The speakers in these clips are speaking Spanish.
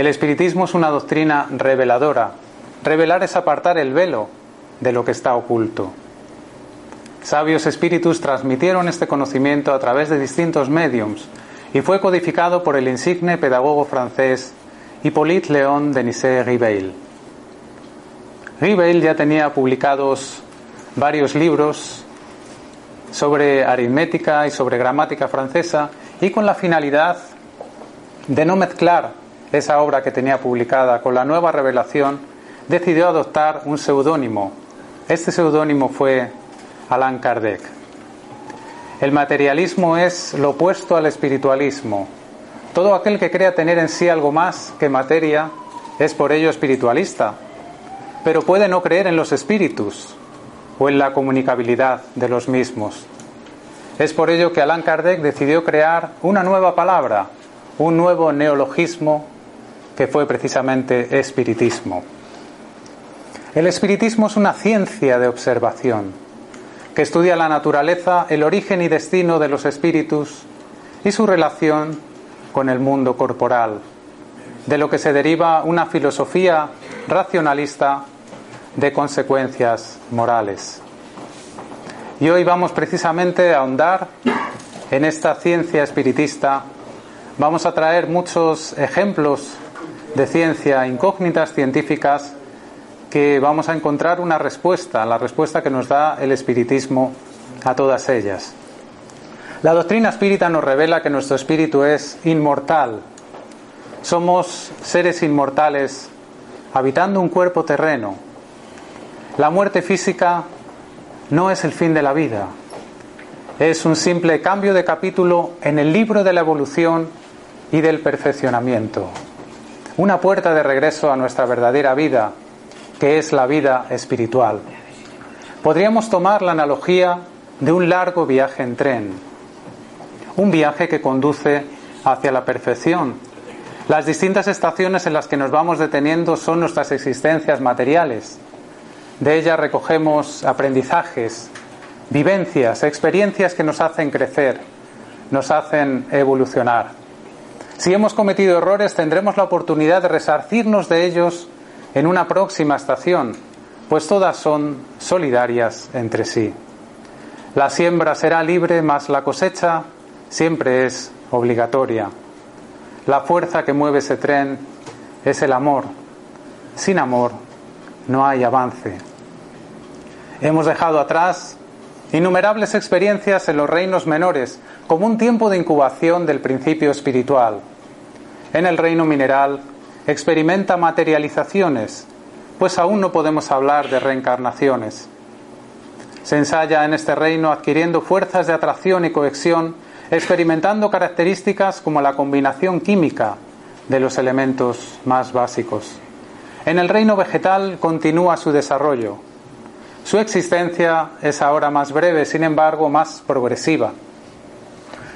El espiritismo es una doctrina reveladora. Revelar es apartar el velo de lo que está oculto. Sabios espíritus transmitieron este conocimiento a través de distintos mediums y fue codificado por el insigne pedagogo francés Hippolyte Léon Denisé Ribeil. Ribeil ya tenía publicados varios libros sobre aritmética y sobre gramática francesa y con la finalidad de no mezclar esa obra que tenía publicada con la nueva revelación, decidió adoptar un seudónimo. Este seudónimo fue Allan Kardec. El materialismo es lo opuesto al espiritualismo. Todo aquel que crea tener en sí algo más que materia es por ello espiritualista, pero puede no creer en los espíritus o en la comunicabilidad de los mismos. Es por ello que Allan Kardec decidió crear una nueva palabra, un nuevo neologismo que fue precisamente espiritismo. El espiritismo es una ciencia de observación que estudia la naturaleza, el origen y destino de los espíritus y su relación con el mundo corporal, de lo que se deriva una filosofía racionalista de consecuencias morales. Y hoy vamos precisamente a ahondar en esta ciencia espiritista. Vamos a traer muchos ejemplos de ciencia, incógnitas científicas, que vamos a encontrar una respuesta, la respuesta que nos da el espiritismo a todas ellas. La doctrina espírita nos revela que nuestro espíritu es inmortal. Somos seres inmortales habitando un cuerpo terreno. La muerte física no es el fin de la vida. Es un simple cambio de capítulo en el libro de la evolución y del perfeccionamiento una puerta de regreso a nuestra verdadera vida, que es la vida espiritual. Podríamos tomar la analogía de un largo viaje en tren, un viaje que conduce hacia la perfección. Las distintas estaciones en las que nos vamos deteniendo son nuestras existencias materiales. De ellas recogemos aprendizajes, vivencias, experiencias que nos hacen crecer, nos hacen evolucionar. Si hemos cometido errores, tendremos la oportunidad de resarcirnos de ellos en una próxima estación, pues todas son solidarias entre sí. La siembra será libre, mas la cosecha siempre es obligatoria. La fuerza que mueve ese tren es el amor. Sin amor no hay avance. Hemos dejado atrás innumerables experiencias en los reinos menores, como un tiempo de incubación del principio espiritual. En el reino mineral experimenta materializaciones, pues aún no podemos hablar de reencarnaciones. Se ensaya en este reino adquiriendo fuerzas de atracción y cohesión, experimentando características como la combinación química de los elementos más básicos. En el reino vegetal continúa su desarrollo. Su existencia es ahora más breve, sin embargo, más progresiva.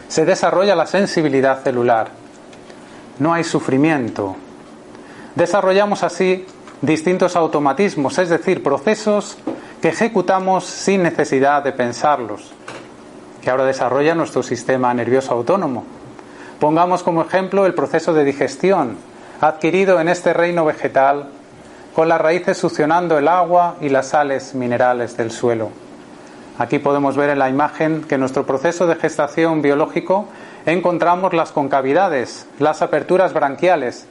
Se desarrolla la sensibilidad celular. No hay sufrimiento. Desarrollamos así distintos automatismos, es decir, procesos que ejecutamos sin necesidad de pensarlos, que ahora desarrolla nuestro sistema nervioso autónomo. Pongamos como ejemplo el proceso de digestión adquirido en este reino vegetal con las raíces succionando el agua y las sales minerales del suelo. Aquí podemos ver en la imagen que en nuestro proceso de gestación biológico encontramos las concavidades, las aperturas branquiales,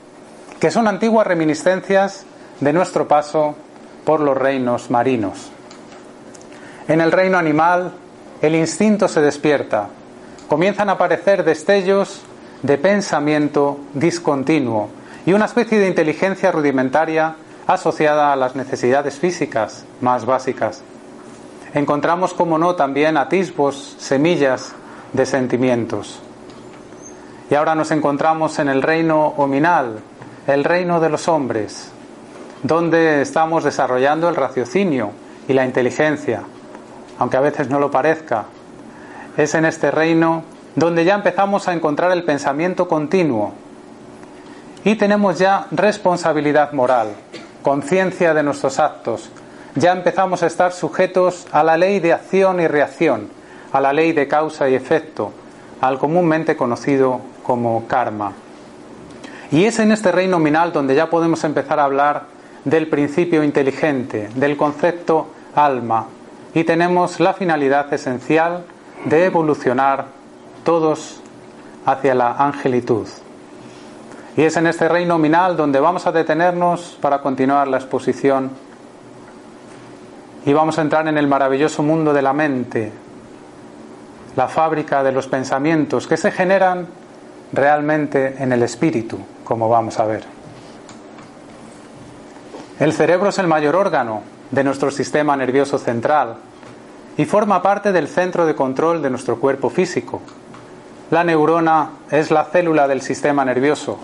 que son antiguas reminiscencias de nuestro paso por los reinos marinos. En el reino animal, el instinto se despierta. Comienzan a aparecer destellos de pensamiento discontinuo y una especie de inteligencia rudimentaria asociada a las necesidades físicas más básicas. Encontramos, como no, también atisbos, semillas de sentimientos. Y ahora nos encontramos en el reino hominal, el reino de los hombres. donde estamos desarrollando el raciocinio y la inteligencia, aunque a veces no lo parezca. Es en este reino donde ya empezamos a encontrar el pensamiento continuo y tenemos ya responsabilidad moral, conciencia de nuestros actos. Ya empezamos a estar sujetos a la ley de acción y reacción, a la ley de causa y efecto, al comúnmente conocido como karma. Y es en este reino nominal donde ya podemos empezar a hablar del principio inteligente, del concepto alma, y tenemos la finalidad esencial de evolucionar todos hacia la angelitud. Y es en este reino nominal donde vamos a detenernos para continuar la exposición y vamos a entrar en el maravilloso mundo de la mente, la fábrica de los pensamientos que se generan realmente en el espíritu, como vamos a ver. El cerebro es el mayor órgano de nuestro sistema nervioso central y forma parte del centro de control de nuestro cuerpo físico. La neurona es la célula del sistema nervioso.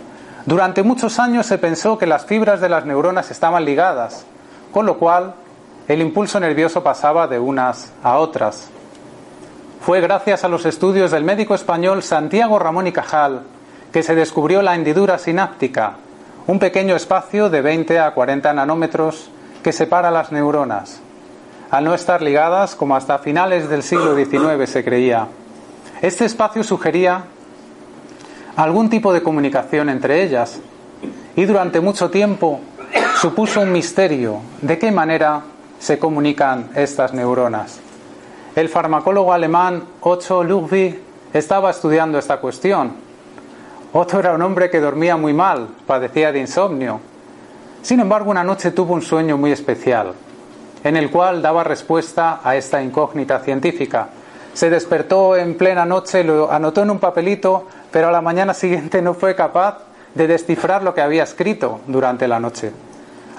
Durante muchos años se pensó que las fibras de las neuronas estaban ligadas, con lo cual el impulso nervioso pasaba de unas a otras. Fue gracias a los estudios del médico español Santiago Ramón y Cajal que se descubrió la hendidura sináptica, un pequeño espacio de 20 a 40 nanómetros que separa las neuronas, al no estar ligadas como hasta finales del siglo XIX se creía. Este espacio sugería algún tipo de comunicación entre ellas y durante mucho tiempo supuso un misterio de qué manera se comunican estas neuronas. El farmacólogo alemán Otto Ludwig estaba estudiando esta cuestión. Otto era un hombre que dormía muy mal, padecía de insomnio. Sin embargo, una noche tuvo un sueño muy especial, en el cual daba respuesta a esta incógnita científica se despertó en plena noche, lo anotó en un papelito, pero a la mañana siguiente no fue capaz de descifrar lo que había escrito durante la noche.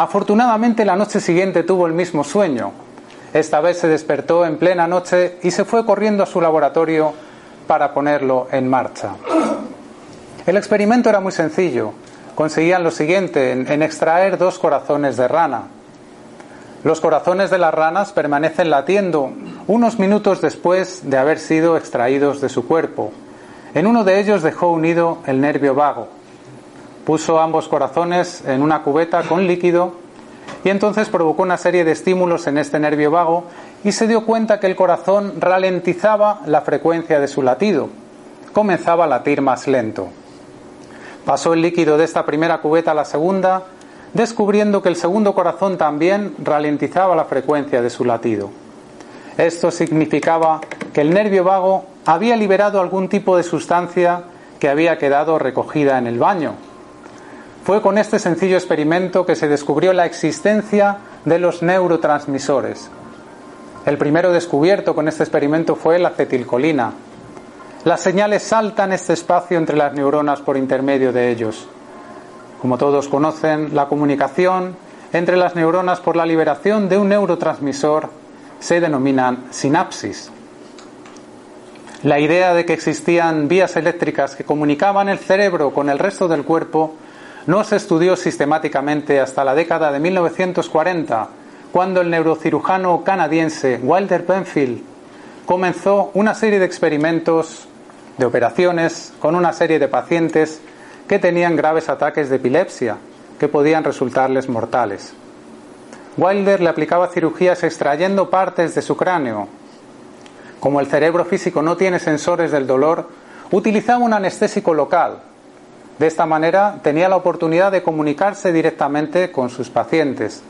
Afortunadamente la noche siguiente tuvo el mismo sueño. Esta vez se despertó en plena noche y se fue corriendo a su laboratorio para ponerlo en marcha. El experimento era muy sencillo. Conseguían lo siguiente, en, extraer dos corazones de rana. Los corazones de las ranas permanecen latiendo unos minutos después de haber sido extraídos de su cuerpo. En uno de ellos dejó unido el nervio vago. Puso ambos corazones en una cubeta con líquido y entonces provocó una serie de estímulos en este nervio vago y se dio cuenta que el corazón ralentizaba la frecuencia de su latido. Comenzaba a latir más lento. Pasó el líquido de esta primera cubeta a la segunda descubriendo que el segundo corazón también ralentizaba la frecuencia de su latido. Esto significaba que el nervio vago había liberado algún tipo de sustancia que había quedado recogida en el baño. Fue con este sencillo experimento que se descubrió la existencia de los neurotransmisores. El primero descubierto con este experimento fue la acetilcolina. Las señales saltan este espacio entre las neuronas por intermedio de ellos. Como todos conocen, la comunicación entre las neuronas por la liberación de un neurotransmisor se denominan sinapsis. La idea de que existían vías eléctricas que comunicaban el cerebro con el resto del cuerpo no se estudió sistemáticamente hasta la década de 1940, cuando el neurocirujano canadiense Wilder Penfield comenzó una serie de experimentos de operaciones con una serie de pacientes que tenían graves ataques de epilepsia que podían resultarles mortales. Wilder le aplicaba cirugías extrayendo partes de su cráneo. Como el cerebro físico no tiene sensores del dolor, utilizaba un anestésico local. De esta manera tenía la oportunidad de comunicarse directamente con sus pacientes.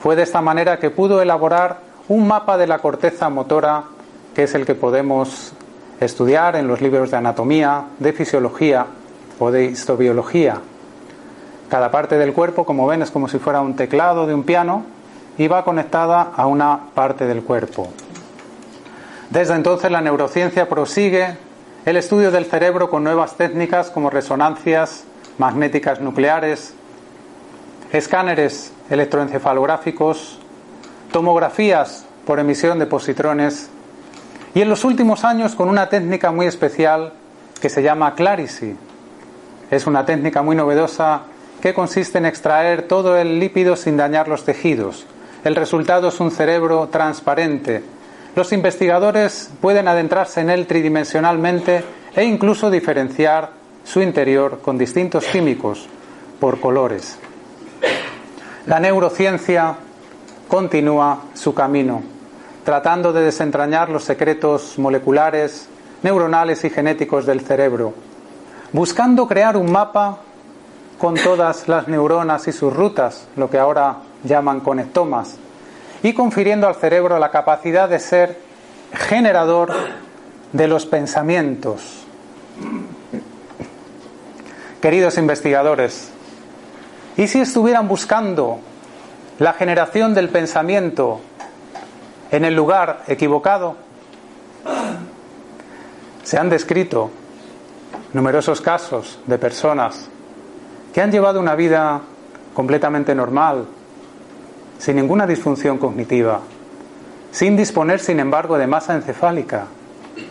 Fue de esta manera que pudo elaborar un mapa de la corteza motora, que es el que podemos estudiar en los libros de anatomía, de fisiología o de histobiología. Cada parte del cuerpo, como ven, es como si fuera un teclado de un piano y va conectada a una parte del cuerpo. Desde entonces la neurociencia prosigue el estudio del cerebro con nuevas técnicas como resonancias magnéticas nucleares, escáneres electroencefalográficos, tomografías por emisión de positrones y en los últimos años con una técnica muy especial que se llama Clarity, es una técnica muy novedosa que consiste en extraer todo el lípido sin dañar los tejidos. El resultado es un cerebro transparente. Los investigadores pueden adentrarse en él tridimensionalmente e incluso diferenciar su interior con distintos químicos por colores. La neurociencia continúa su camino, tratando de desentrañar los secretos moleculares, neuronales y genéticos del cerebro, buscando crear un mapa con todas las neuronas y sus rutas, lo que ahora llaman conectomas, y confiriendo al cerebro la capacidad de ser generador de los pensamientos. Queridos investigadores, ¿y si estuvieran buscando la generación del pensamiento en el lugar equivocado? Se han descrito numerosos casos de personas que han llevado una vida completamente normal, sin ninguna disfunción cognitiva, sin disponer, sin embargo, de masa encefálica,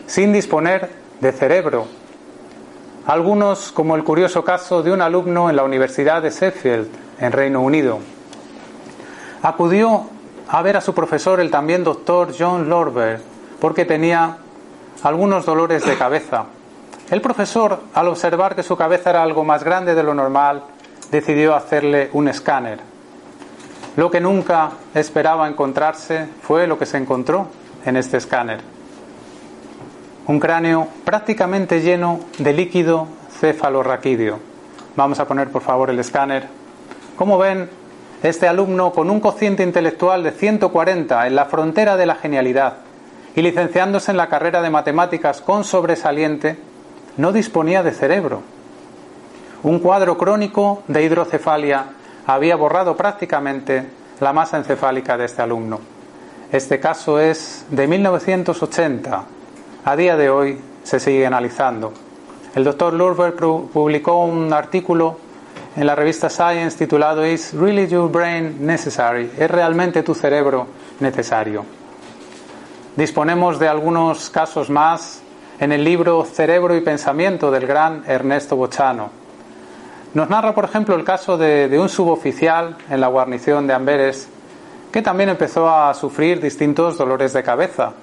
sin disponer de cerebro. Algunos, como el curioso caso de un alumno en la Universidad de Sheffield, en Reino Unido, acudió a ver a su profesor, el también doctor John Lorber, porque tenía algunos dolores de cabeza. El profesor, al observar que su cabeza era algo más grande de lo normal, decidió hacerle un escáner. Lo que nunca esperaba encontrarse fue lo que se encontró en este escáner. Un cráneo prácticamente lleno de líquido cefalorraquídeo. Vamos a poner por favor el escáner. Como ven, este alumno con un cociente intelectual de 140 en la frontera de la genialidad y licenciándose en la carrera de matemáticas con sobresaliente, no disponía de cerebro. Un cuadro crónico de hidrocefalia había borrado prácticamente la masa encefálica de este alumno. Este caso es de 1980. A día de hoy se sigue analizando. El doctor Lurberg publicó un artículo en la revista Science titulado Is Really Your Brain Necessary? ¿Es realmente tu cerebro necesario? Disponemos de algunos casos más en el libro Cerebro y Pensamiento del gran Ernesto Bochano. Nos narra, por ejemplo, el caso de, un suboficial en la guarnición de Amberes que también empezó a sufrir distintos dolores de cabeza.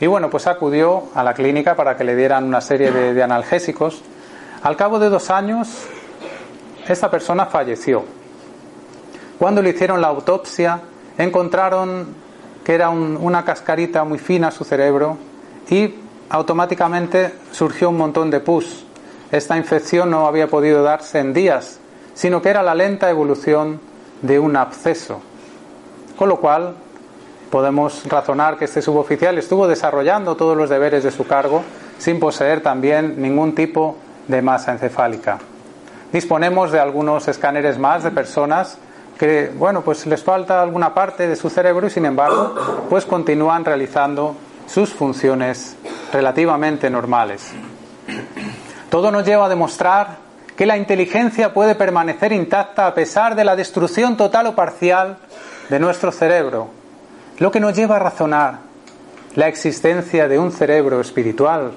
Y bueno, pues acudió a la clínica para que le dieran una serie de, analgésicos. Al cabo de dos años, esta persona falleció. Cuando le hicieron la autopsia, encontraron que era un, una cascarita muy fina su cerebro y automáticamente surgió un montón de pus. Esta infección no había podido darse en días, sino que era la lenta evolución de un absceso. Con lo cual, podemos razonar que este suboficial estuvo desarrollando todos los deberes de su cargo sin poseer también ningún tipo de masa encefálica. Disponemos de algunos escáneres más de personas que, bueno, pues les falta alguna parte de su cerebro y sin embargo, pues continúan realizando sus funciones relativamente normales. Todo nos lleva a demostrar que la inteligencia puede permanecer intacta a pesar de la destrucción total o parcial de nuestro cerebro, lo que nos lleva a razonar la existencia de un cerebro espiritual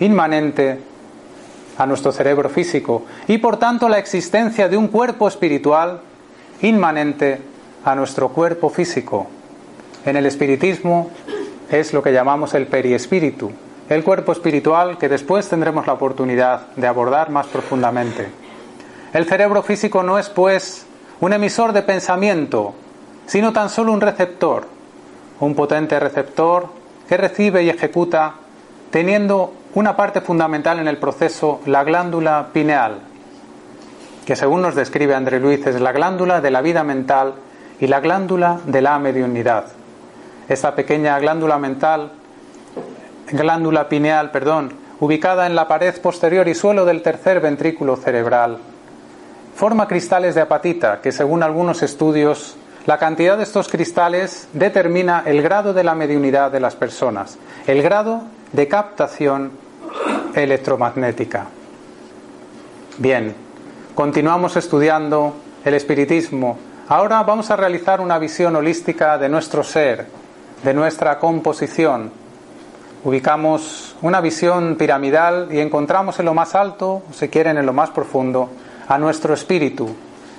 inmanente a nuestro cerebro físico y por tanto la existencia de un cuerpo espiritual inmanente a nuestro cuerpo físico. En el espiritismo es lo que llamamos el periespíritu, el cuerpo espiritual que después tendremos la oportunidad de abordar más profundamente. El cerebro físico no es, pues, un emisor de pensamiento, sino tan solo un receptor, un potente receptor que recibe y ejecuta teniendo una parte fundamental en el proceso, la glándula pineal, que según nos describe André Luis es la glándula de la vida mental y la glándula de la mediunidad. Esta pequeña glándula mental, glándula pineal, perdón, ubicada en la pared posterior y suelo del tercer ventrículo cerebral, forma cristales de apatita que según algunos estudios la cantidad de estos cristales determina el grado de la mediunidad de las personas, el grado de captación electromagnética. Bien, continuamos estudiando el espiritismo. Ahora vamos a realizar una visión holística de nuestro ser, de nuestra composición. Ubicamos una visión piramidal y encontramos en lo más alto, si quieren en lo más profundo, a nuestro espíritu,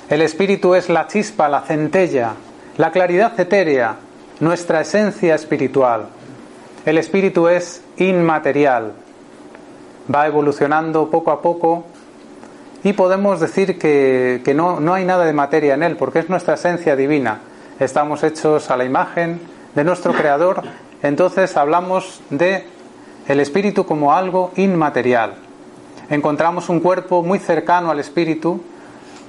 El espíritu es la chispa, la centella, la claridad etérea, nuestra esencia espiritual. El espíritu es inmaterial, va evolucionando poco a poco y podemos decir que, que no, no hay nada de materia en él, porque es nuestra esencia divina. Estamos hechos a la imagen de nuestro Creador, entonces hablamos de el espíritu como algo inmaterial. Encontramos un cuerpo muy cercano al espíritu,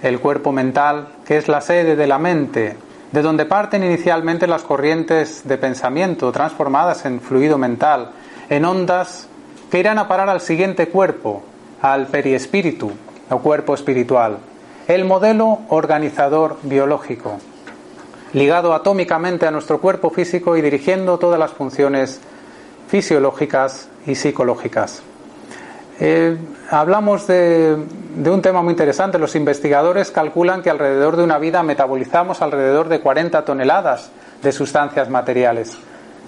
el cuerpo mental, que es la sede de la mente, de donde parten inicialmente las corrientes de pensamiento transformadas en fluido mental, en ondas que irán a parar al siguiente cuerpo, al periespíritu, o cuerpo espiritual, el modelo organizador biológico, ligado atómicamente a nuestro cuerpo físico y dirigiendo todas las funciones fisiológicas y psicológicas. Eh, hablamos de, un tema muy interesante. Los investigadores calculan que alrededor de una vida metabolizamos alrededor de 40 toneladas de sustancias materiales.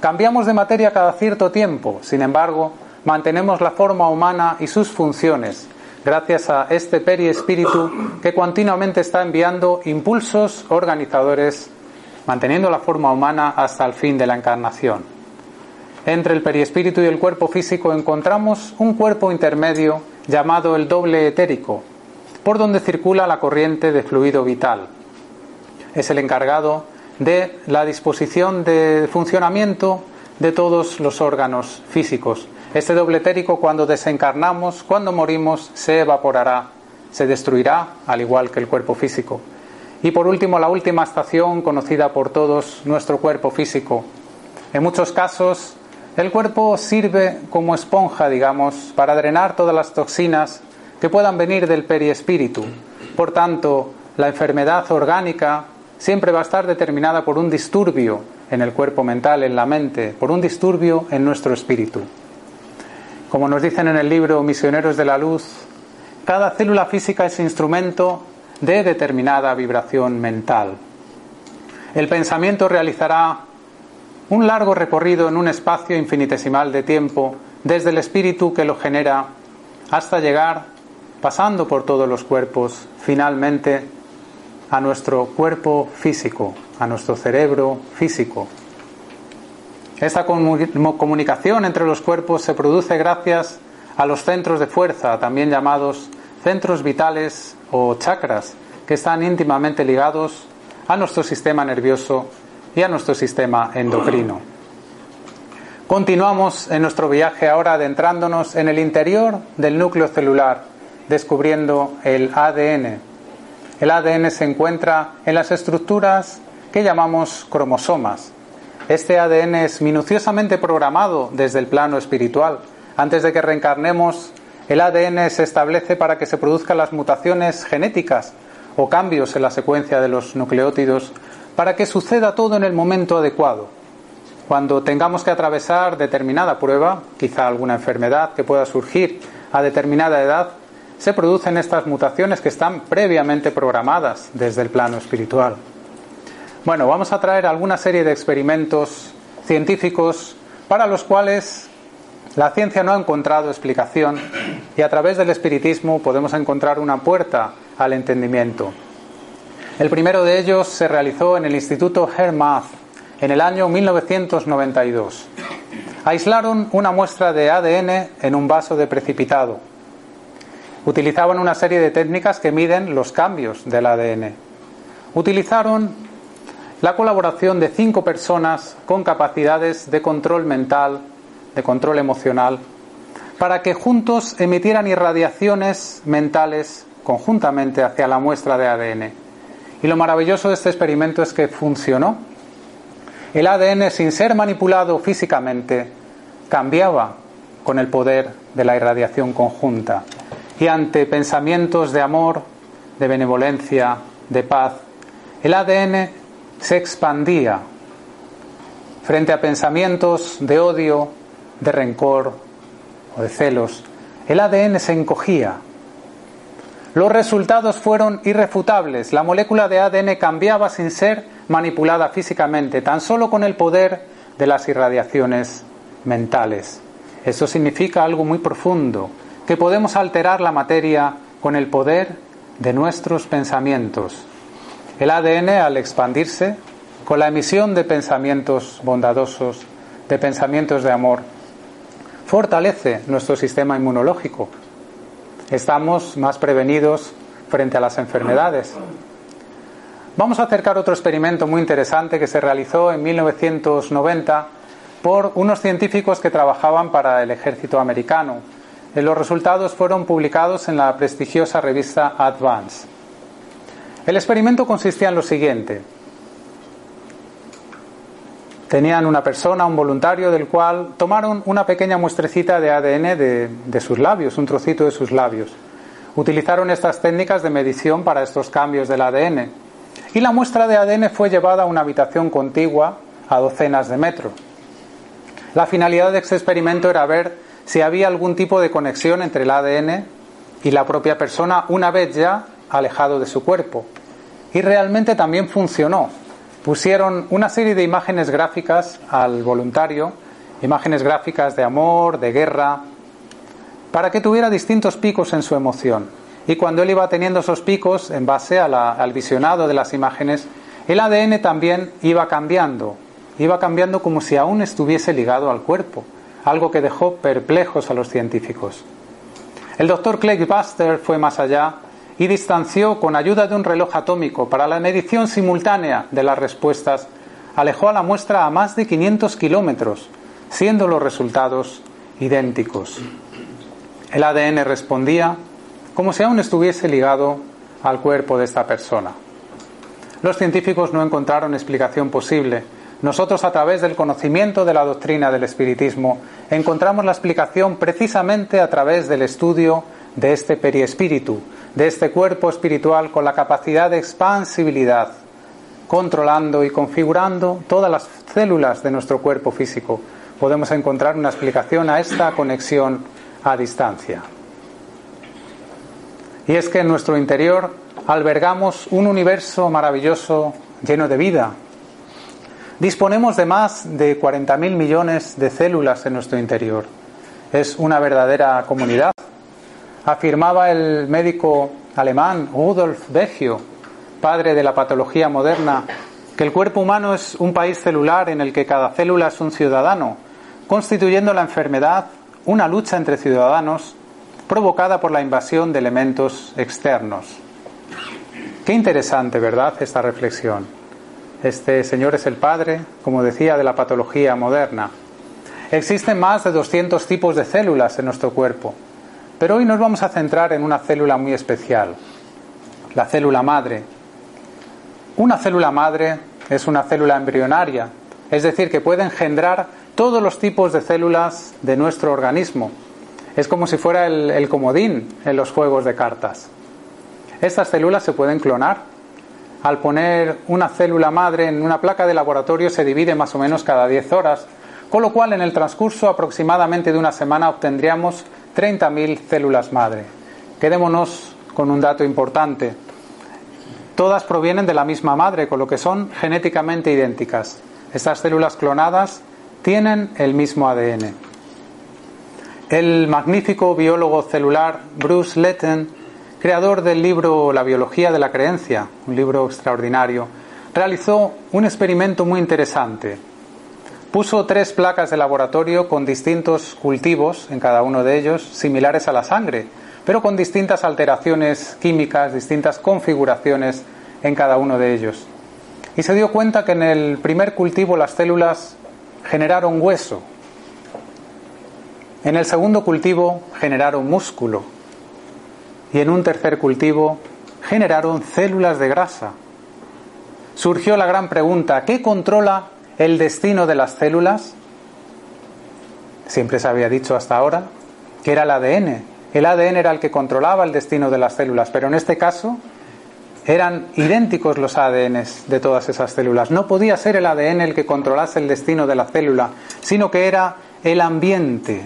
Cambiamos de materia cada cierto tiempo, sin embargo, mantenemos la forma humana y sus funciones, gracias a este periespíritu que continuamente está enviando impulsos organizadores, manteniendo la forma humana hasta el fin de la encarnación. Entre el periespíritu y el cuerpo físico encontramos un cuerpo intermedio llamado el doble etérico, por donde circula la corriente de fluido vital. Es el encargado de la disposición de funcionamiento de todos los órganos físicos, este doble etérico cuando desencarnamos, cuando morimos, se evaporará, se destruirá, al igual que el cuerpo físico. Y por último, la última estación conocida por todos, nuestro cuerpo físico. En muchos casos, el cuerpo sirve como esponja, digamos, para drenar todas las toxinas que puedan venir del periespíritu. Por tanto, la enfermedad orgánica siempre va a estar determinada por un disturbio en el cuerpo mental, en la mente, por un disturbio en nuestro espíritu. Como nos dicen en el libro Misioneros de la Luz, cada célula física es instrumento de determinada vibración mental. El pensamiento realizará un largo recorrido en un espacio infinitesimal de tiempo desde el espíritu que lo genera hasta llegar, pasando por todos los cuerpos, finalmente a nuestro cuerpo físico, a nuestro cerebro físico, esta comunicación entre los cuerpos se produce gracias a los centros de fuerza, también llamados centros vitales o chakras, que están íntimamente ligados a nuestro sistema nervioso y a nuestro sistema endocrino. Continuamos en nuestro viaje ahora adentrándonos en el interior del núcleo celular, descubriendo el ADN. El ADN se encuentra en las estructuras que llamamos cromosomas, este ADN es minuciosamente programado desde el plano espiritual. Antes de que reencarnemos, el ADN se establece para que se produzcan las mutaciones genéticas o cambios en la secuencia de los nucleótidos para que suceda todo en el momento adecuado. Cuando tengamos que atravesar determinada prueba, quizá alguna enfermedad que pueda surgir a determinada edad, se producen estas mutaciones que están previamente programadas desde el plano espiritual. Bueno, vamos a traer alguna serie de experimentos científicos para los cuales la ciencia no ha encontrado explicación y a través del espiritismo podemos encontrar una puerta al entendimiento. El primero de ellos se realizó en el Instituto Hermath en el año 1992. Aislaron una muestra de ADN en un vaso de precipitado. Utilizaban una serie de técnicas que miden los cambios del ADN. Utilizaron la colaboración de cinco personas con capacidades de control mental, de control emocional, para que juntos emitieran irradiaciones mentales conjuntamente hacia la muestra de ADN. Y lo maravilloso de este experimento es que funcionó. El ADN, sin ser manipulado físicamente, cambiaba con el poder de la irradiación conjunta. Y ante pensamientos de amor, de benevolencia, de paz, el ADN se expandía frente a pensamientos de odio, de rencor o de celos. El ADN se encogía. Los resultados fueron irrefutables. La molécula de ADN cambiaba sin ser manipulada físicamente, tan solo con el poder de las irradiaciones mentales. Eso significa algo muy profundo, que podemos alterar la materia con el poder de nuestros pensamientos El ADN, al expandirse, con la emisión de pensamientos bondadosos, de pensamientos de amor, fortalece nuestro sistema inmunológico. Estamos más prevenidos frente a las enfermedades. Vamos a acercar otro experimento muy interesante que se realizó en 1990 por unos científicos que trabajaban para el ejército americano. Los resultados fueron publicados en la prestigiosa revista Advance. El experimento consistía en lo siguiente. Tenían una persona, un voluntario, del cual tomaron una pequeña muestrecita de ADN de, sus labios, un trocito de sus labios. Utilizaron estas técnicas de medición para estos cambios del ADN. Y la muestra de ADN fue llevada a una habitación contigua a docenas de metros. La finalidad de este experimento era ver si había algún tipo de conexión entre el ADN y la propia persona una vez ya alejado de su cuerpo. Y realmente también funcionó. Pusieron una serie de imágenes gráficas al voluntario, imágenes gráficas de amor, de guerra, para que tuviera distintos picos en su emoción. Y cuando él iba teniendo esos picos, en base al visionado de las imágenes, el ADN también iba cambiando, iba cambiando como si aún estuviese ligado al cuerpo, algo que dejó perplejos a los científicos. El doctor Clegg Buster fue más allá y distanció con ayuda de un reloj atómico para la medición simultánea de las respuestas, alejó a la muestra a más de 500 kilómetros, siendo los resultados idénticos. El ADN respondía como si aún estuviese ligado al cuerpo de esta persona. Los científicos no encontraron explicación posible. Nosotros, a través del conocimiento de la doctrina del espiritismo, encontramos la explicación precisamente a través del estudio de este periespíritu, de este cuerpo espiritual con la capacidad de expansibilidad, controlando y configurando todas las células de nuestro cuerpo físico. Podemos encontrar una explicación a esta conexión a distancia. Y es que en nuestro interior albergamos un universo maravilloso lleno de vida. Disponemos de más de 40.000 millones de células en nuestro interior. Es una verdadera comunidad afirmaba el médico alemán Rudolf Beggio, padre de la patología moderna, que el cuerpo humano es un país celular en el que cada célula es un ciudadano, constituyendo la enfermedad una lucha entre ciudadanos provocada por la invasión de elementos externos. Qué interesante, ¿verdad?, esta reflexión. Este señor es el padre, como decía, de la patología moderna. Existen más de 200 tipos de células en nuestro cuerpo. Pero hoy nos vamos a centrar en una célula muy especial, la célula madre. Una célula madre es una célula embrionaria, es decir, que puede engendrar todos los tipos de células de nuestro organismo. Es como si fuera el, el comodín en los juegos de cartas. Estas células se pueden clonar. Al poner una célula madre en una placa de laboratorio se divide más o menos cada 10 horas, con lo cual en el transcurso aproximadamente de una semana obtendríamos 30.000 células madre. Quedémonos con un dato importante. Todas provienen de la misma madre, con lo que son genéticamente idénticas. Estas células clonadas tienen el mismo ADN. El magnífico biólogo celular Bruce Letten, creador del libro La biología de la creencia, un libro extraordinario, realizó un experimento muy interesante Puso tres placas de laboratorio con distintos cultivos en cada uno de ellos, similares a la sangre, pero con distintas alteraciones químicas, distintas configuraciones en cada uno de ellos. Y se dio cuenta que en el primer cultivo las células generaron hueso, en el segundo cultivo generaron músculo y en un tercer cultivo generaron células de grasa. Surgió la gran pregunta, ¿qué controla el destino de las células, siempre se había dicho hasta ahora, que era el ADN. El ADN era el que controlaba el destino de las células, pero en este caso eran idénticos los ADNs de todas esas células. No podía ser el ADN el que controlase el destino de la célula, sino que era el ambiente.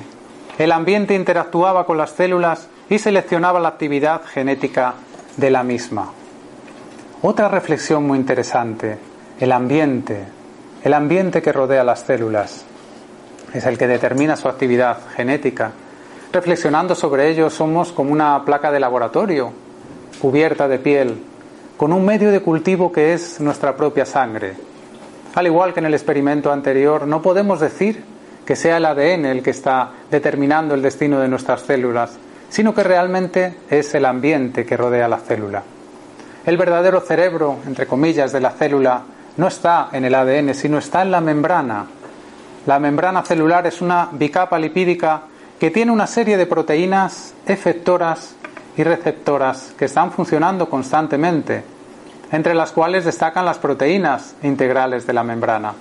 El ambiente interactuaba con las células y seleccionaba la actividad genética de la misma. Otra reflexión muy interesante, el ambiente, el ambiente que rodea las células es el que determina su actividad genética. Reflexionando sobre ello, somos como una placa de laboratorio cubierta de piel, con un medio de cultivo que es nuestra propia sangre. Al igual que en el experimento anterior, no podemos decir que sea el ADN el que está determinando el destino de nuestras células, sino que realmente es el ambiente que rodea la célula. El verdadero cerebro, entre comillas, de la célula no está en el ADN, sino está en la membrana. La membrana celular es una bicapa lipídica que tiene una serie de proteínas efectoras y receptoras que están funcionando constantemente, entre las cuales destacan las proteínas integrales de la membrana.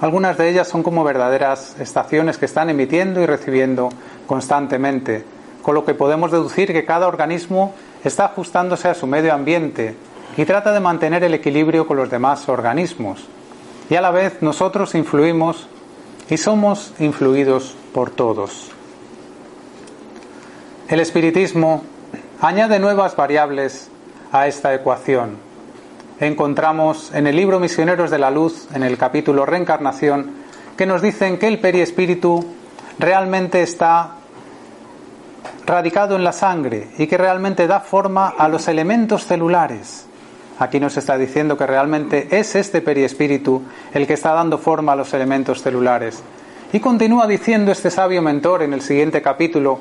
Algunas de ellas son como verdaderas estaciones que están emitiendo y recibiendo constantemente, con lo que podemos deducir que cada organismo está ajustándose a su medio ambiente y trata de mantener el equilibrio con los demás organismos. Y a la vez nosotros influimos y somos influidos por todos. El espiritismo añade nuevas variables a esta ecuación. Encontramos en el libro Misioneros de la Luz, en el capítulo Reencarnación, que nos dicen que el periespíritu realmente está radicado en la sangre y que realmente da forma a los elementos celulares. Aquí nos está diciendo que realmente es este periespíritu el que está dando forma a los elementos celulares. Y continúa diciendo este sabio mentor en el siguiente capítulo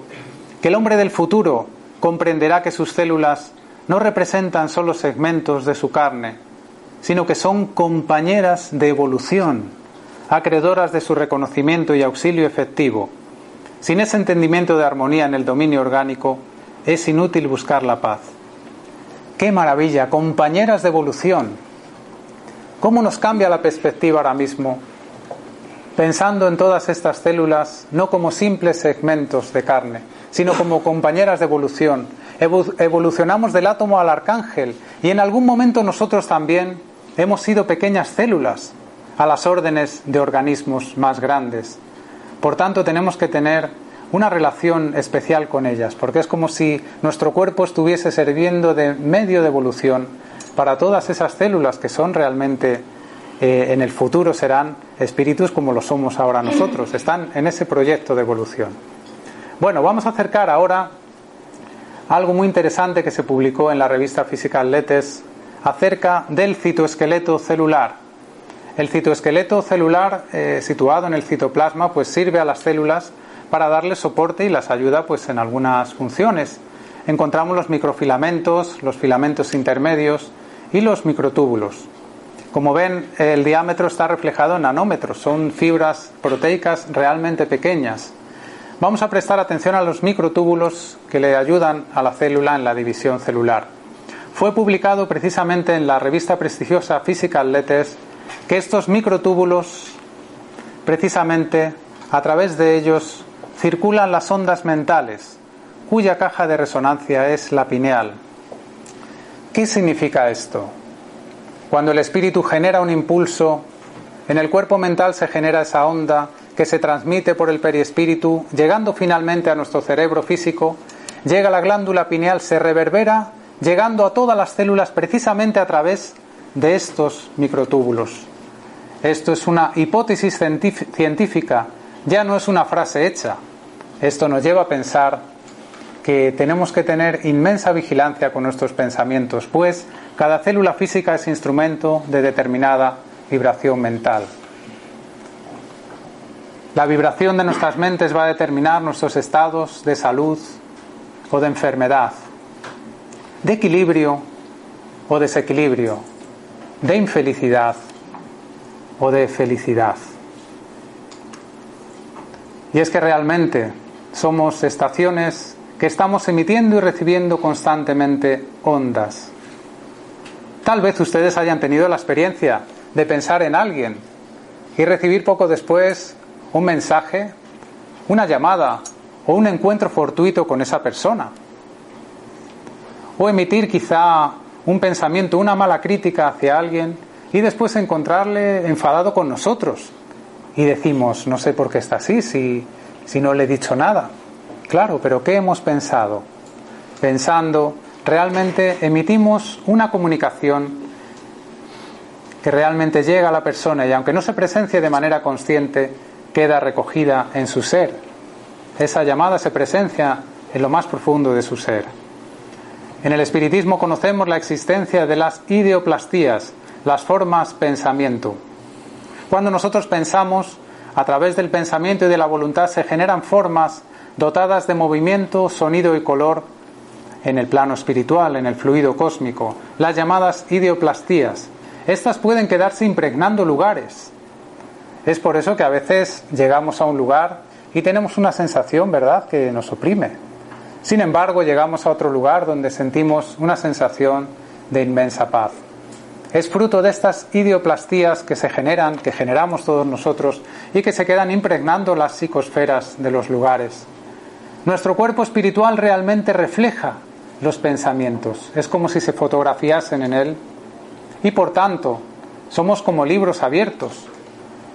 que el hombre del futuro comprenderá que sus células no representan solo segmentos de su carne, sino que son compañeras de evolución, acreedoras de su reconocimiento y auxilio efectivo. Sin ese entendimiento de armonía en el dominio orgánico, es inútil buscar la paz. ¡Qué maravilla! Compañeras de evolución. ¿Cómo nos cambia la perspectiva ahora mismo? Pensando en todas estas células no como simples segmentos de carne, sino como compañeras de evolución. Evolucionamos del átomo al arcángel y en algún momento nosotros también hemos sido pequeñas células a las órdenes de organismos más grandes. Por tanto, tenemos que tener una relación especial con ellas, porque es como si nuestro cuerpo estuviese sirviendo de medio de evolución para todas esas células que son realmente eh, en el futuro serán espíritus como lo somos ahora nosotros, están en ese proyecto de evolución. Bueno, vamos a acercar ahora algo muy interesante que se publicó en la revista Physical Letters acerca del citoesqueleto celular. El citoesqueleto celular eh, situado en el citoplasma pues sirve a las células para darles soporte y las ayuda pues en algunas funciones. Encontramos los microfilamentos, los filamentos intermedios y los microtúbulos. Como ven, el diámetro está reflejado en nanómetros, son fibras proteicas realmente pequeñas. Vamos a prestar atención a los microtúbulos que le ayudan a la célula en la división celular. Fue publicado precisamente en la revista prestigiosa Physical Letters que estos microtúbulos, precisamente a través de ellos, circulan las ondas mentales, cuya caja de resonancia es la pineal. ¿Qué significa esto? Cuando el espíritu genera un impulso, en el cuerpo mental se genera esa onda que se transmite por el periespíritu, llegando finalmente a nuestro cerebro físico, llega a la glándula pineal, se reverbera, llegando a todas las células precisamente a través de estos microtúbulos. Esto es una hipótesis científica, ya no es una frase hecha. Esto nos lleva a pensar que tenemos que tener inmensa vigilancia con nuestros pensamientos, pues cada célula física es instrumento de determinada vibración mental. La vibración de nuestras mentes va a determinar nuestros estados de salud o de enfermedad, de equilibrio o desequilibrio, de infelicidad o de felicidad. Y es que realmente somos estaciones que estamos emitiendo y recibiendo constantemente ondas. Tal vez ustedes hayan tenido la experiencia de pensar en alguien y recibir poco después un mensaje, una llamada o un encuentro fortuito con esa persona. O emitir quizá un pensamiento, una mala crítica hacia alguien y después encontrarle enfadado con nosotros. Y decimos, no sé por qué está así, si, si no le he dicho nada. Claro, pero ¿qué hemos pensado? Pensando, realmente emitimos una comunicación que realmente llega a la persona y aunque no se presencie de manera consciente, queda recogida en su ser. Esa llamada se presencia en lo más profundo de su ser. En el espiritismo conocemos la existencia de las ideoplastías, las formas pensamiento. Cuando nosotros pensamos, a través del pensamiento y de la voluntad se generan formas dotadas de movimiento, sonido y color en el plano espiritual, en el fluido cósmico, las llamadas ideoplastías. Estas pueden quedarse impregnando lugares. Es por eso que a veces llegamos a un lugar y tenemos una sensación, ¿verdad?, que nos oprime. Sin embargo, llegamos a otro lugar donde sentimos una sensación de inmensa paz. Es fruto de estas ideoplastías que se generan, que generamos todos nosotros y que se quedan impregnando las psicosferas de los lugares. Nuestro cuerpo espiritual realmente refleja los pensamientos, es como si se fotografiasen en él y por tanto somos como libros abiertos,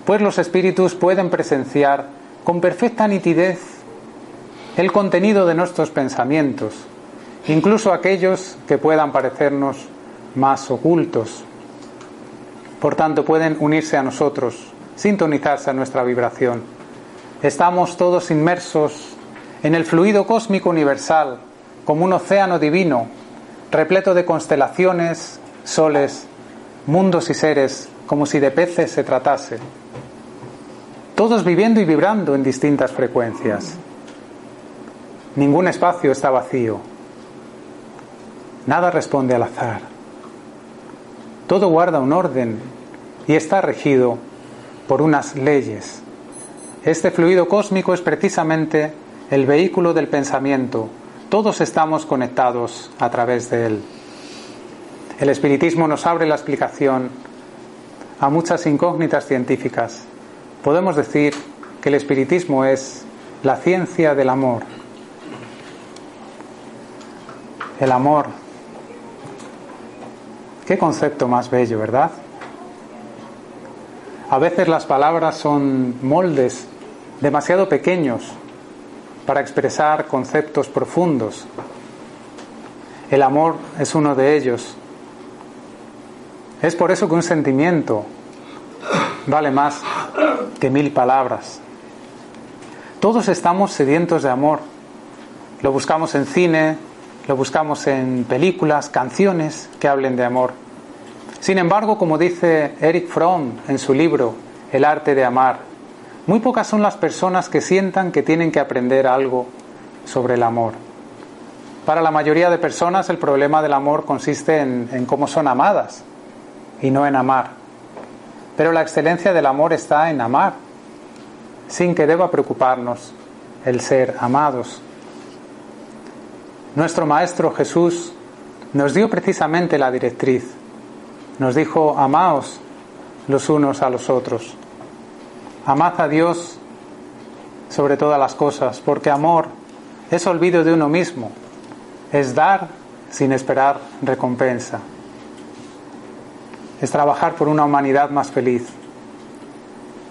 pues los espíritus pueden presenciar con perfecta nitidez el contenido de nuestros pensamientos, incluso aquellos que puedan parecernos más ocultos. Por tanto, pueden unirse a nosotros, sintonizarse a nuestra vibración. Estamos todos inmersos en el fluido cósmico universal, como un océano divino, repleto de constelaciones, soles, mundos y seres, como si de peces se tratase. Todos viviendo y vibrando en distintas frecuencias. Ningún espacio está vacío. Nada responde al azar. Todo guarda un orden y está regido por unas leyes. Este fluido cósmico es precisamente el vehículo del pensamiento. Todos estamos conectados a través de él. El espiritismo nos abre la explicación a muchas incógnitas científicas. Podemos decir que el espiritismo es la ciencia del amor. El amor. Qué concepto más bello, ¿verdad? A veces las palabras son moldes demasiado pequeños para expresar conceptos profundos. El amor es uno de ellos. Es por eso que un sentimiento vale más que mil palabras. Todos estamos sedientos de amor. Lo buscamos en cine, lo buscamos en películas, canciones que hablen de amor. Sin embargo, como dice Eric Fromm en su libro El arte de amar, muy pocas son las personas que sientan que tienen que aprender algo sobre el amor. Para la mayoría de personas el problema del amor consiste en, cómo son amadas y no en amar. Pero la excelencia del amor está en amar, sin que deba preocuparnos el ser amados. Nuestro Maestro Jesús nos dio precisamente la directriz. Nos dijo, amaos los unos a los otros. Amad a Dios sobre todas las cosas, porque amor es olvido de uno mismo, es dar sin esperar recompensa, es trabajar por una humanidad más feliz,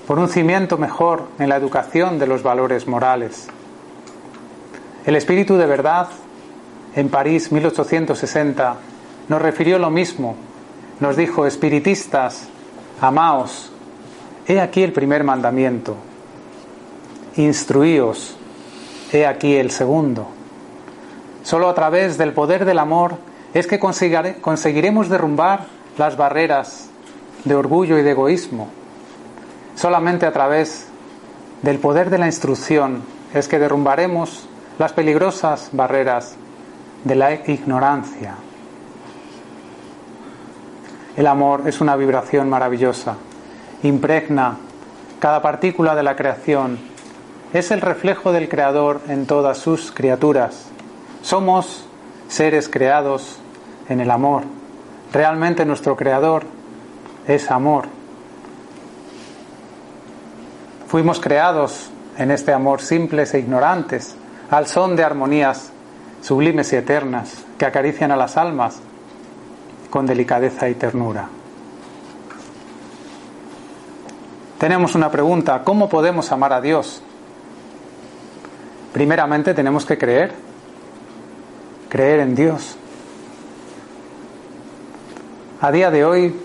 por un cimiento mejor en la educación de los valores morales. El espíritu de verdad en París 1860 nos refirió lo mismo. Nos dijo, espiritistas, amaos. He aquí el primer mandamiento. Instruíos. He aquí el segundo. Solo a través del poder del amor es que conseguiremos derrumbar las barreras de orgullo y de egoísmo. Solamente a través del poder de la instrucción es que derrumbaremos las peligrosas barreras de la ignorancia. El amor es una vibración maravillosa, impregna cada partícula de la creación, es el reflejo del Creador en todas sus criaturas. Somos seres creados en el amor. Realmente nuestro Creador es amor. Fuimos creados en este amor simples e ignorantes, al son de armonías sublimes y eternas que acarician a las almas con delicadeza y ternura. Tenemos una pregunta, ¿cómo podemos amar a Dios? Primeramente tenemos que creer, creer en Dios. A día de hoy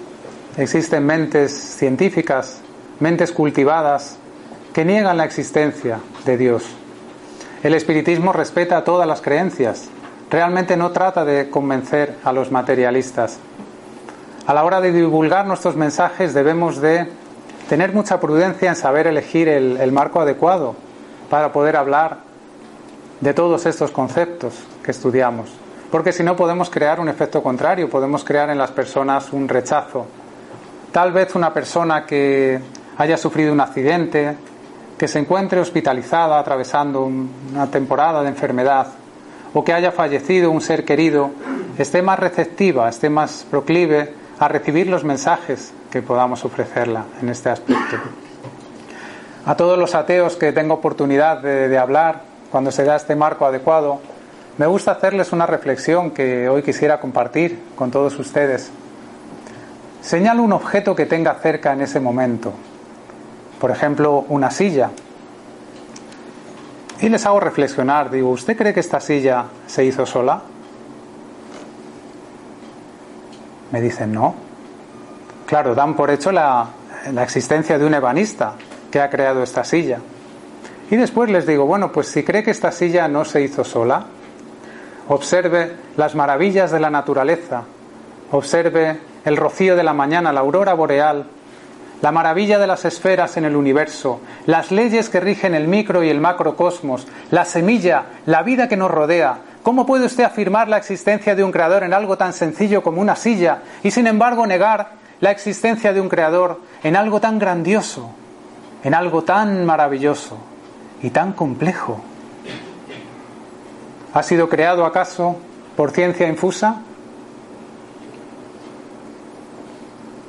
existen mentes científicas, mentes cultivadas, que niegan la existencia de Dios. El espiritismo respeta todas las creencias, realmente no trata de convencer a los materialistas. A la hora de divulgar nuestros mensajes debemos de tener mucha prudencia en saber elegir el, el marco adecuado para poder hablar de todos estos conceptos que estudiamos. Porque si no podemos crear un efecto contrario, podemos crear en las personas un rechazo. Tal vez una persona que haya sufrido un accidente, que se encuentre hospitalizada atravesando una temporada de enfermedad o que haya fallecido un ser querido, esté más receptiva, esté más proclive a recibir los mensajes que podamos ofrecerla en este aspecto. A todos los ateos que tengo oportunidad de, hablar, cuando se da este marco adecuado, me gusta hacerles una reflexión que hoy quisiera compartir con todos ustedes. Señalo un objeto que tenga cerca en ese momento, por ejemplo, una silla. Y les hago reflexionar, digo, ¿usted cree que esta silla se hizo sola? Me dicen, no. Claro, dan por hecho la, la existencia de un ebanista que ha creado esta silla. Y después les digo, bueno, pues si cree que esta silla no se hizo sola, observe las maravillas de la naturaleza, observe el rocío de la mañana, la aurora boreal, la maravilla de las esferas en el universo, las leyes que rigen el micro y el macrocosmos, la semilla, la vida que nos rodea. ¿Cómo puede usted afirmar la existencia de un creador en algo tan sencillo como una silla y sin embargo negar la existencia de un creador en algo tan grandioso, en algo tan maravilloso y tan complejo? ¿Ha sido creado acaso por ciencia infusa?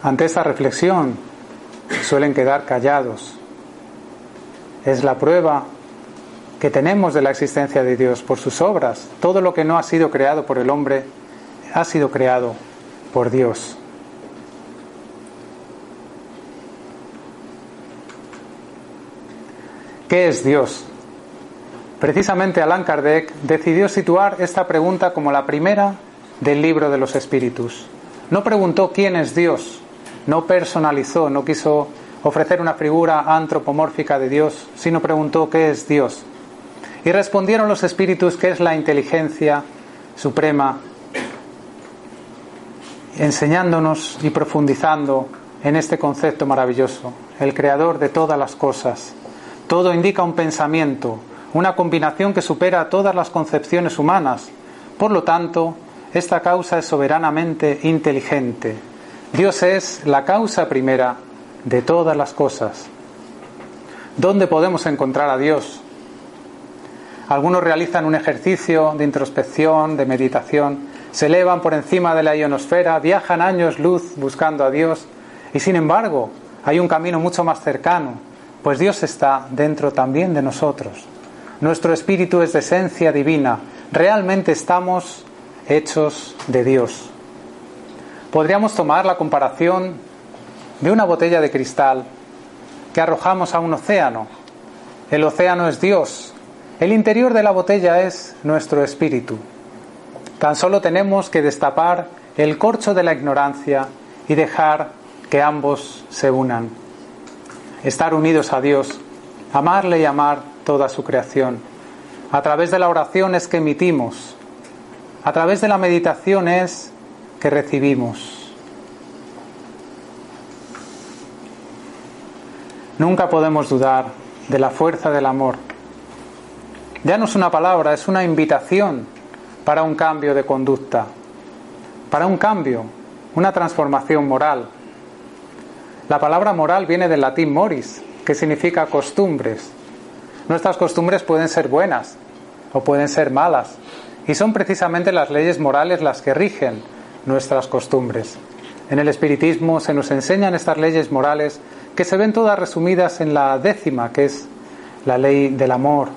Ante esta reflexión, suelen quedar callados. Es la prueba que tenemos de la existencia de Dios por sus obras. Todo lo que no ha sido creado por el hombre ha sido creado por Dios. ¿Qué es Dios? Precisamente Allan Kardec decidió situar esta pregunta como la primera del libro de los espíritus. No preguntó quién es Dios, no personalizó, no quiso ofrecer una figura antropomórfica de Dios, sino preguntó qué es Dios. Y respondieron los espíritus que es la inteligencia suprema, enseñándonos y profundizando en este concepto maravilloso, el creador de todas las cosas. Todo indica un pensamiento, una combinación que supera todas las concepciones humanas. Por lo tanto, esta causa es soberanamente inteligente, Dios es la causa primera de todas las cosas. ¿Dónde podemos encontrar a Dios? Algunos realizan un ejercicio de introspección, de meditación, se elevan por encima de la ionosfera, viajan años luz buscando a Dios y sin embargo hay un camino mucho más cercano, pues Dios está dentro también de nosotros. Nuestro espíritu es de esencia divina, realmente estamos hechos de Dios podríamos tomar la comparación de una botella de cristal que arrojamos a un océano. El océano es Dios. El interior de la botella es nuestro espíritu. Tan solo tenemos que destapar el corcho de la ignorancia y dejar que ambos se unan. Estar unidos a Dios, amarle y amar toda su creación. A través de la oración es que emitimos. A través de la meditación es que recibimos. Nunca podemos dudar de la fuerza del amor. Ya no es una palabra, es una invitación para un cambio de conducta, para un cambio, una transformación moral. La palabra moral viene del latín moris, que significa costumbres. Nuestras costumbres pueden ser buenas o pueden ser malas, y son precisamente las leyes morales las que rigen nuestras costumbres. En el espiritismo se nos enseñan estas leyes morales que se ven todas resumidas en la décima, que es la ley del amor.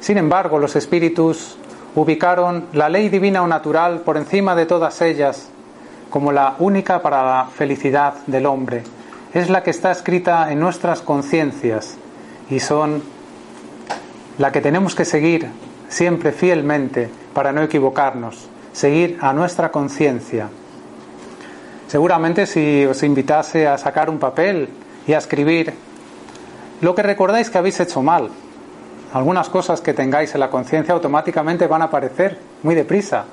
Sin embargo, los espíritus ubicaron la ley divina o natural por encima de todas ellas como la única para la felicidad del hombre. Es la que está escrita en nuestras conciencias y son la que tenemos que seguir siempre fielmente para no equivocarnos seguir a nuestra conciencia. Seguramente si os invitase a sacar un papel y a escribir lo que recordáis que habéis hecho mal, algunas cosas que tengáis en la conciencia automáticamente van a aparecer muy deprisa.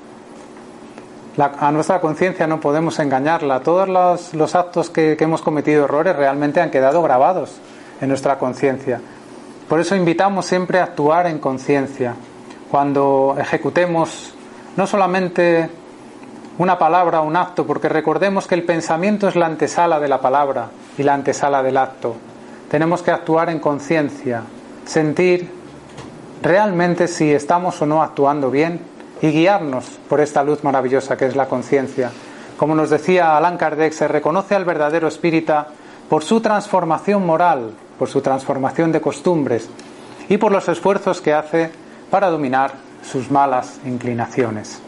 A nuestra conciencia no podemos engañarla. Todos los, los actos que, que hemos cometido errores realmente han quedado grabados en nuestra conciencia. Por eso invitamos siempre a actuar en conciencia. Cuando ejecutemos no solamente una palabra o un acto, porque recordemos que el pensamiento es la antesala de la palabra y la antesala del acto. Tenemos que actuar en conciencia, sentir realmente si estamos o no actuando bien y guiarnos por esta luz maravillosa que es la conciencia. Como nos decía Allan Kardec, se reconoce al verdadero espírita por su transformación moral, por su transformación de costumbres y por los esfuerzos que hace para dominar sus malas inclinaciones.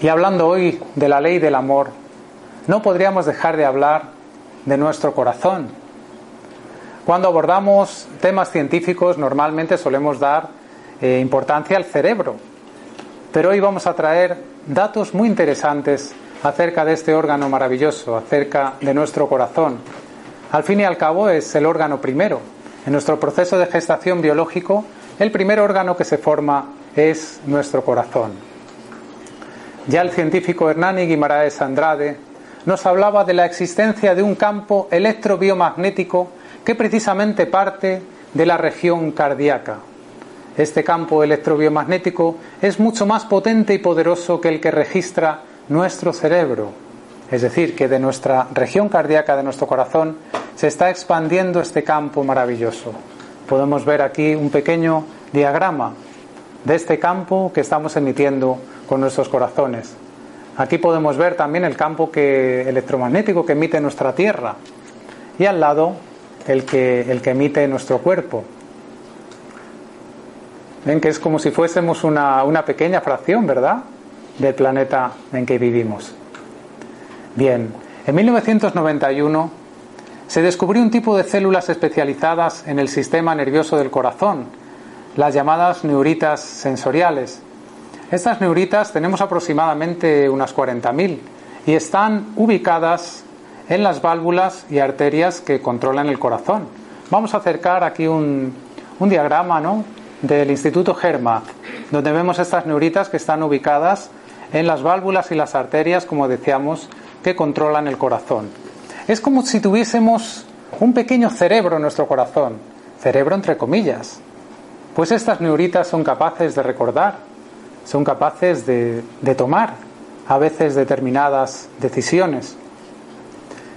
Y hablando hoy de la ley del amor, no podríamos dejar de hablar de nuestro corazón. Cuando abordamos temas científicos normalmente solemos dar eh, importancia al cerebro, pero hoy vamos a traer datos muy interesantes acerca de este órgano maravilloso, acerca de nuestro corazón. Al fin y al cabo es el órgano primero. En nuestro proceso de gestación biológico, el primer órgano que se forma es nuestro corazón. Ya el científico Hernani Guimaraes Andrade nos hablaba de la existencia de un campo electrobiomagnético que precisamente parte de la región cardíaca. Este campo electrobiomagnético es mucho más potente y poderoso que el que registra nuestro cerebro. Es decir, que de nuestra región cardíaca, de nuestro corazón, se está expandiendo este campo maravilloso. Podemos ver aquí un pequeño diagrama de este campo que estamos emitiendo con nuestros corazones. Aquí podemos ver también el campo electromagnético que emite nuestra Tierra y al lado el que, el que emite nuestro cuerpo. Ven que es como si fuésemos una, una pequeña fracción, ¿verdad?, del planeta en que vivimos. Bien, en 1991 se descubrió un tipo de células especializadas en el sistema nervioso del corazón, las llamadas neuritas sensoriales, estas neuritas tenemos aproximadamente unas 40.000 y están ubicadas en las válvulas y arterias que controlan el corazón. Vamos a acercar aquí un, diagrama ¿no? del Instituto Germa, donde vemos estas neuritas que están ubicadas en las válvulas y las arterias, como decíamos, que controlan el corazón. Es como si tuviésemos un pequeño cerebro en nuestro corazón, cerebro entre comillas, pues estas neuritas son capaces de recordar, son capaces de, de tomar a veces determinadas decisiones.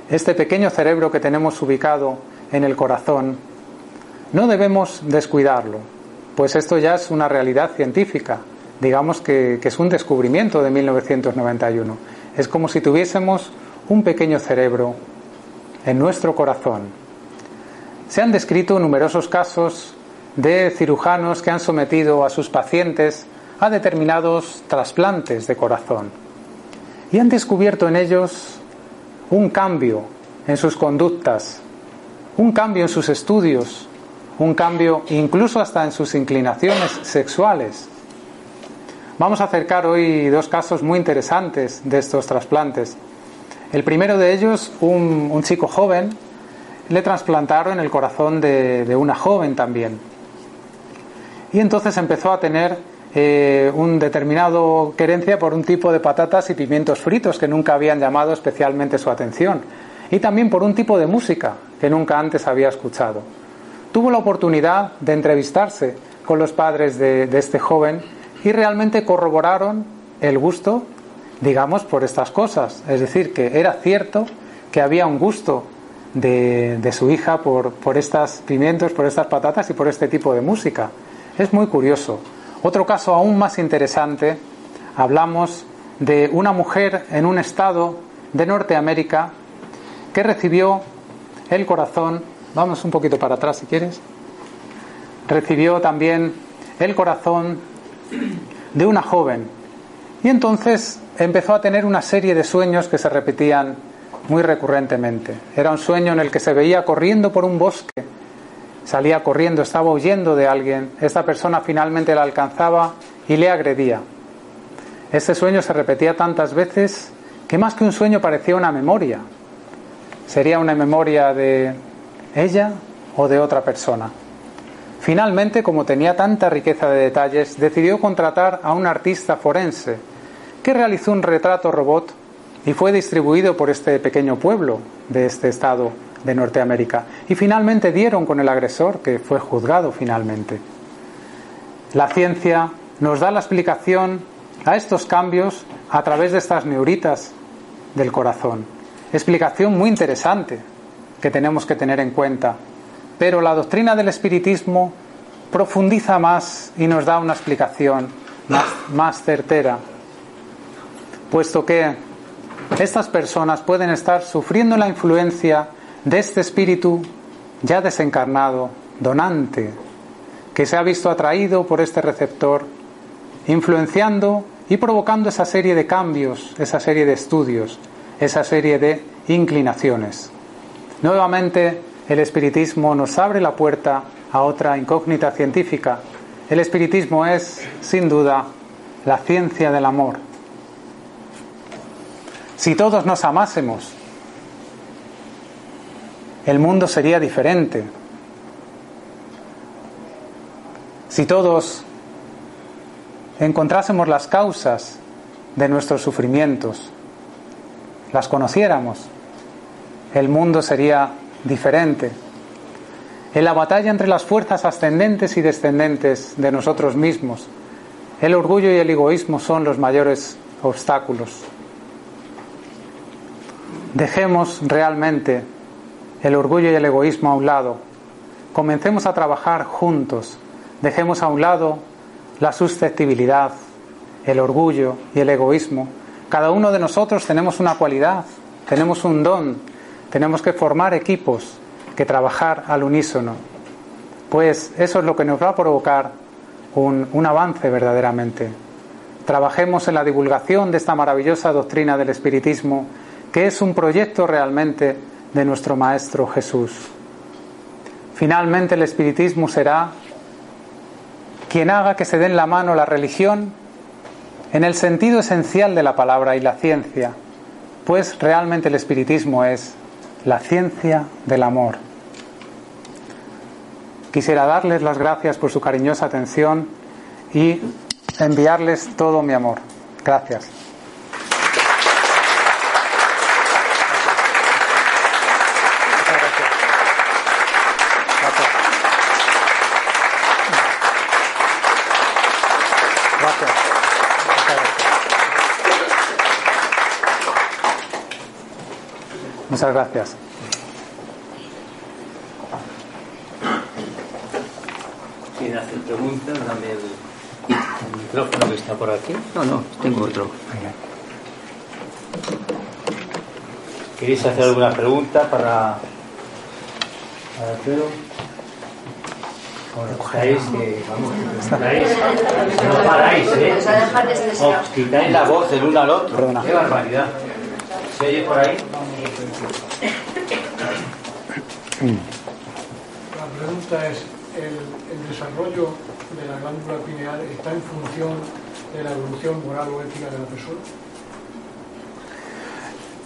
Este pequeño cerebro que tenemos ubicado en el corazón, no debemos descuidarlo, pues esto ya es una realidad científica, digamos que, que, es un descubrimiento de 1991. Es como si tuviésemos un pequeño cerebro en nuestro corazón. Se han descrito numerosos casos de cirujanos que han sometido a sus pacientes a determinados trasplantes de corazón y han descubierto en ellos un cambio en sus conductas, un cambio en sus estudios, un cambio incluso hasta en sus inclinaciones sexuales. Vamos a acercar hoy dos casos muy interesantes de estos trasplantes. El primero de ellos, un, chico joven, le trasplantaron el corazón de, una joven también. Y entonces empezó a tener eh, un determinado querencia por un tipo de patatas y pimientos fritos que nunca habían llamado especialmente su atención y también por un tipo de música que nunca antes había escuchado. Tuvo la oportunidad de entrevistarse con los padres de este joven y realmente corroboraron el gusto, digamos, por estas cosas. Es decir, que era cierto que había un gusto de, de su hija por, por estos pimientos, por estas patatas y por este tipo de música. Es muy curioso. Otro caso aún más interesante, hablamos de una mujer en un estado de Norteamérica que recibió el corazón, vamos un poquito para atrás si quieres, recibió también el corazón de una joven y entonces empezó a tener una serie de sueños que se repetían muy recurrentemente. Era un sueño en el que se veía corriendo por un bosque salía corriendo, estaba huyendo de alguien, esta persona finalmente la alcanzaba y le agredía. Este sueño se repetía tantas veces que más que un sueño parecía una memoria. Sería una memoria de ella o de otra persona. Finalmente, como tenía tanta riqueza de detalles, decidió contratar a un artista forense que realizó un retrato robot y fue distribuido por este pequeño pueblo de este estado de Norteamérica. Y finalmente dieron con el agresor, que fue juzgado finalmente. La ciencia nos da la explicación a estos cambios a través de estas neuritas del corazón. Explicación muy interesante que tenemos que tener en cuenta. Pero la doctrina del espiritismo profundiza más y nos da una explicación más, más certera, puesto que estas personas pueden estar sufriendo la influencia de este espíritu ya desencarnado, donante, que se ha visto atraído por este receptor, influenciando y provocando esa serie de cambios, esa serie de estudios, esa serie de inclinaciones. Nuevamente, el espiritismo nos abre la puerta a otra incógnita científica. El espiritismo es, sin duda, la ciencia del amor. Si todos nos amásemos, el mundo sería diferente. Si todos encontrásemos las causas de nuestros sufrimientos, las conociéramos, el mundo sería diferente. En la batalla entre las fuerzas ascendentes y descendentes de nosotros mismos, el orgullo y el egoísmo son los mayores obstáculos. Dejemos realmente el orgullo y el egoísmo a un lado. Comencemos a trabajar juntos. Dejemos a un lado la susceptibilidad, el orgullo y el egoísmo. Cada uno de nosotros tenemos una cualidad, tenemos un don, tenemos que formar equipos, que trabajar al unísono. Pues eso es lo que nos va a provocar un, un avance verdaderamente. Trabajemos en la divulgación de esta maravillosa doctrina del espiritismo que es un proyecto realmente de nuestro Maestro Jesús. Finalmente el espiritismo será quien haga que se den la mano la religión en el sentido esencial de la palabra y la ciencia, pues realmente el espiritismo es la ciencia del amor. Quisiera darles las gracias por su cariñosa atención y enviarles todo mi amor. Gracias. Muchas gracias. ¿Quieren hacer preguntas? Dame el, el micrófono que está por aquí. No, no, tengo otro. ¿Queréis hacer alguna pregunta para, para Alfredo? Bueno, estáis que, vamos, estáis, no paráis, ¿eh? Os quitáis la voz del uno al otro. Perdona. Qué barbaridad. ¿Se oye por ahí? Pregunta es, ¿el, el desarrollo de la glándula pineal está en función de la evolución moral o ética de la persona?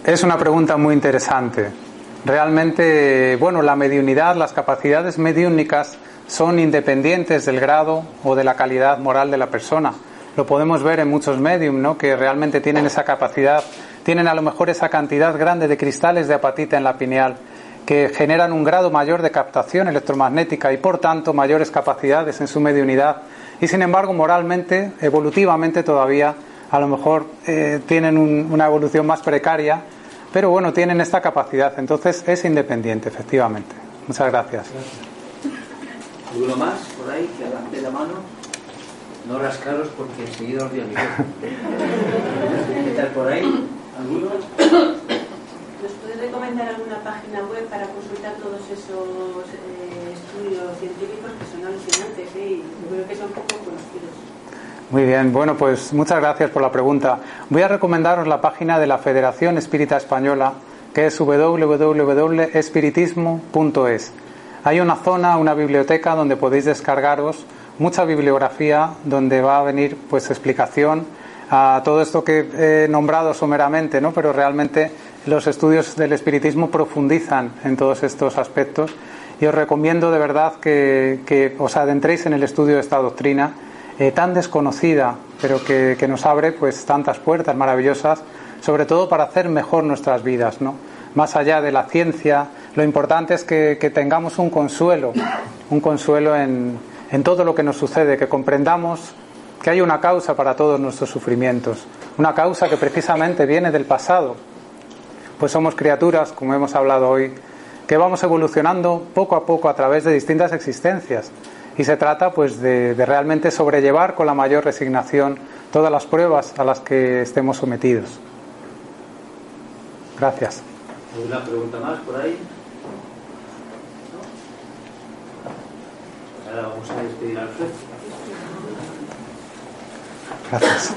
Es una pregunta muy interesante. Realmente, bueno, la mediunidad, las capacidades mediúnicas son independientes del grado o de la calidad moral de la persona. Lo podemos ver en muchos medium, ¿no? Que realmente tienen esa capacidad, tienen a lo mejor esa cantidad grande de cristales de apatita en la pineal que generan un grado mayor de captación electromagnética y por tanto mayores capacidades en su mediunidad y sin embargo moralmente, evolutivamente todavía a lo mejor eh, tienen un- una evolución más precaria, pero bueno, tienen esta capacidad, entonces es independiente efectivamente. Muchas gracias. ¿Alguno más por ahí que levante la mano? No rascaros porque enseguida os micrófono. ¿Qué tal por ahí? ¿Alguno? ¿Nos puedes recomendar alguna página web para consultar todos esos eh, estudios científicos que son alucinantes eh? y creo que son poco conocidos? Muy bien, bueno, pues muchas gracias por la pregunta. Voy a recomendaros la página de la Federación Espírita Española, que es www.espiritismo.es. Hay una zona, una biblioteca donde podéis descargaros mucha bibliografía donde va a venir pues explicación a todo esto que he nombrado someramente, ¿no? Pero realmente los estudios del espiritismo profundizan en todos estos aspectos y os recomiendo de verdad que, os adentréis en el estudio de esta doctrina eh, tan desconocida, pero que, nos abre pues tantas puertas maravillosas, sobre todo para hacer mejor nuestras vidas, ¿no? Más allá de la ciencia, lo importante es que, tengamos un consuelo, un consuelo en todo lo que nos sucede, que comprendamos que hay una causa para todos nuestros sufrimientos, una causa que precisamente viene del pasado, pues somos criaturas, como hemos hablado hoy, que vamos evolucionando poco a poco a través de distintas existencias y se trata pues de, de realmente sobrellevar con la mayor resignación todas las pruebas a las que estemos sometidos. Gracias. ¿Alguna pregunta más por ahí? ¿No? Ahora vamos a despedir al. Gracias.